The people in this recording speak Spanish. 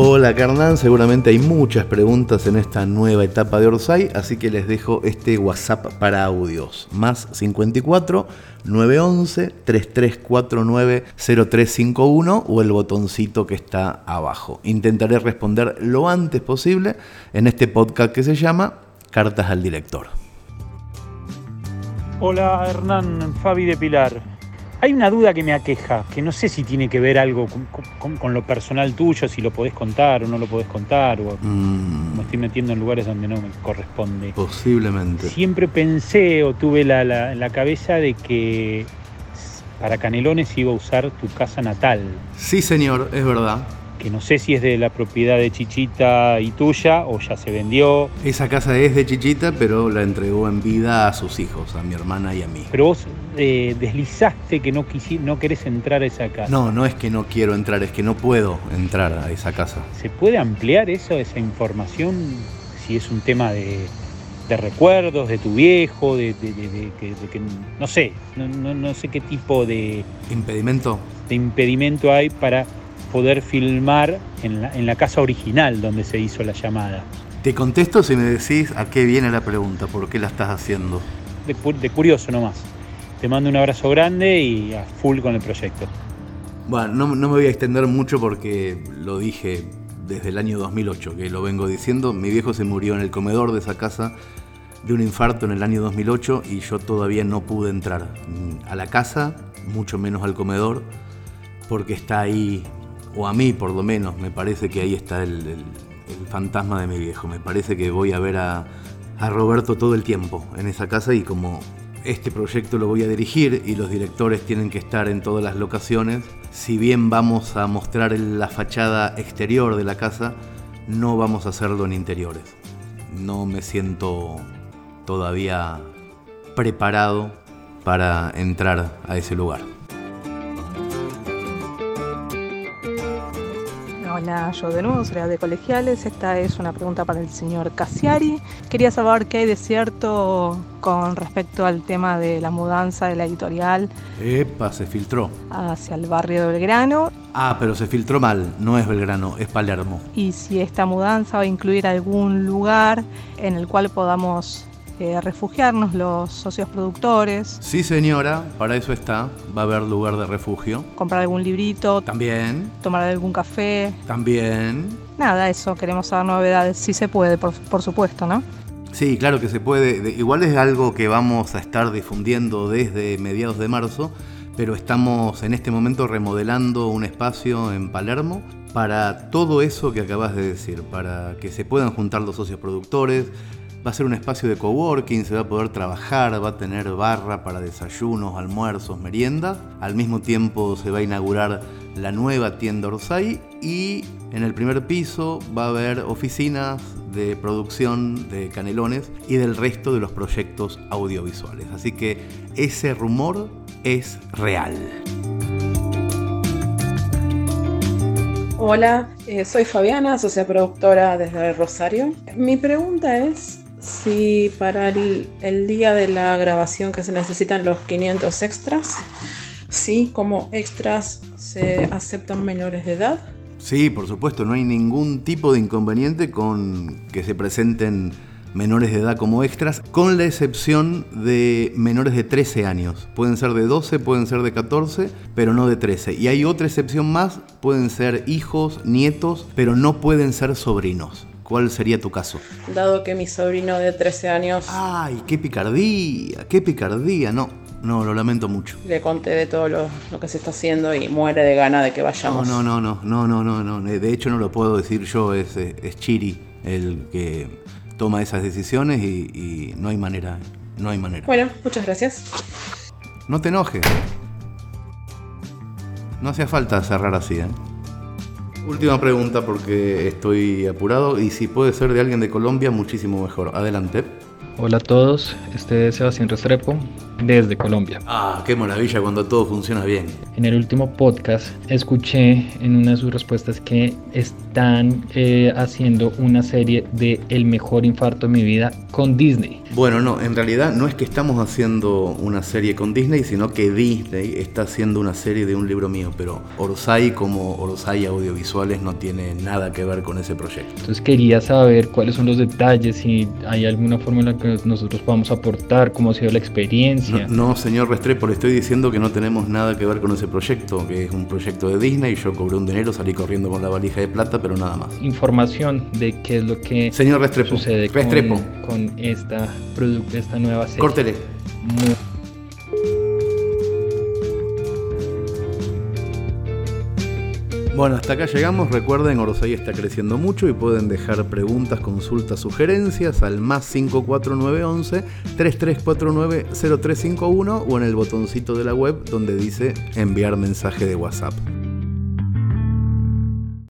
Hola Carnán, seguramente hay muchas preguntas en esta nueva etapa de Orsay, así que les dejo este WhatsApp para audios. Más 54 911 3349 0351 o el botoncito que está abajo. Intentaré responder lo antes posible en este podcast que se llama Cartas al Director. Hola Hernán, Fabi de Pilar. Hay una duda que me aqueja, que no sé si tiene que ver algo con, lo personal tuyo, si lo podés contar o no lo podés contar, o mm. me estoy metiendo en lugares donde no me corresponde. Posiblemente. Siempre pensé o tuve la, la, la cabeza de que para Canelones iba a usar tu casa natal. Sí, señor, es verdad que no sé si es de la propiedad de Chichita y tuya o ya se vendió. Esa casa es de Chichita, pero la entregó en vida a sus hijos, a mi hermana y a mí. Pero vos eh, deslizaste que no, no querés entrar a esa casa. No, no es que no quiero entrar, es que no puedo entrar a esa casa. ¿Se puede ampliar eso, esa información, si es un tema de, recuerdos de tu viejo, de, que, no sé, no, no sé qué tipo de... ¿Impedimento? De impedimento hay para poder filmar en la, casa original donde se hizo la llamada. Te contesto si me decís a qué viene la pregunta, por qué la estás haciendo. De, curioso nomás. Te mando un abrazo grande y a full con el proyecto. Bueno, no, no me voy a extender mucho porque lo dije desde el año 2008, que lo vengo diciendo. Mi viejo se murió en el comedor de esa casa de un infarto en el año 2008 y yo todavía no pude entrar a la casa, mucho menos al comedor, porque está ahí o a mí por lo menos, me parece que ahí está el, fantasma de mi viejo. Me parece que voy a ver a, a Roberto todo el tiempo en esa casa y como este proyecto lo voy a dirigir y los directores tienen que estar en todas las locaciones, si bien vamos a mostrar la fachada exterior de la casa, no vamos a hacerlo en interiores. No me siento todavía preparado para entrar a ese lugar. Yo de nuevo, soy de Colegiales. Esta es una pregunta para el señor Cassiari. Quería saber qué hay de cierto con respecto al tema de la mudanza de la editorial. Epa, se filtró. Hacia el barrio de Belgrano. Ah, pero se filtró mal, no es Belgrano, es Palermo. Y si esta mudanza va a incluir algún lugar en el cual podamos eh, refugiarnos los socios productores. Sí, señora, para eso está. Va a haber lugar de refugio. Comprar algún librito. También. Tomar algún café. También. Nada, eso, queremos saber novedades. Sí se puede, por, por supuesto, ¿no? Sí, claro que se puede. Igual es algo que vamos a estar difundiendo desde mediados de marzo, pero estamos en este momento remodelando un espacio en Palermo para todo eso que acabas de decir, para que se puedan juntar los socios productores, Va a ser un espacio de coworking, se va a poder trabajar, va a tener barra para desayunos, almuerzos, meriendas. Al mismo tiempo se va a inaugurar la nueva tienda Orsay y en el primer piso va a haber oficinas de producción de canelones y del resto de los proyectos audiovisuales. Así que ese rumor es real. Hola, eh, soy Fabiana, socia productora desde Rosario. Mi pregunta es si para el, día de la grabación que se necesitan los 500 extras, sí, como extras se aceptan menores de edad. Sí, por supuesto, no hay ningún tipo de inconveniente con que se presenten menores de edad como extras, con la excepción de menores de 13 años. Pueden ser de 12, pueden ser de 14, pero no de 13. Y hay otra excepción más, pueden ser hijos, nietos, pero no pueden ser sobrinos. ¿Cuál sería tu caso? Dado que mi sobrino de 13 años... ¡Ay, qué picardía! ¡Qué picardía! No, no, lo lamento mucho. Le conté de todo lo, que se está haciendo y muere de gana de que vayamos. No, no, no, no, no, no, no. De hecho no lo puedo decir yo, es, es Chiri el que toma esas decisiones y, y no hay manera, no hay manera. Bueno, muchas gracias. No te enojes. No hacía falta cerrar así, ¿eh? Última pregunta porque estoy apurado y si puede ser de alguien de Colombia, muchísimo mejor. Adelante. Hola a todos, este es Sebastián Restrepo. Desde Colombia. Ah, qué maravilla cuando todo funciona bien. En el último podcast escuché en una de sus respuestas que están eh, haciendo una serie de El mejor infarto de mi vida con Disney. Bueno, no, en realidad no es que estamos haciendo una serie con Disney, sino que Disney está haciendo una serie de un libro mío, pero Orsay como Orsay Audiovisuales no tiene nada que ver con ese proyecto. Entonces quería saber cuáles son los detalles, si hay alguna forma en la que nosotros podamos aportar, cómo ha sido la experiencia. No, señor Restrepo, le estoy diciendo que no tenemos nada que ver con ese proyecto, que es un proyecto de Disney, yo cobré un dinero, salí corriendo con la valija de plata, pero nada más. Información de qué es lo que señor Restrepo, sucede Restrepo. Con, esta, esta nueva serie. Córtele. Bueno, hasta acá llegamos. Recuerden, Orosai está creciendo mucho y pueden dejar preguntas, consultas, sugerencias al más 54911 3349 0351 o en el botoncito de la web donde dice enviar mensaje de WhatsApp.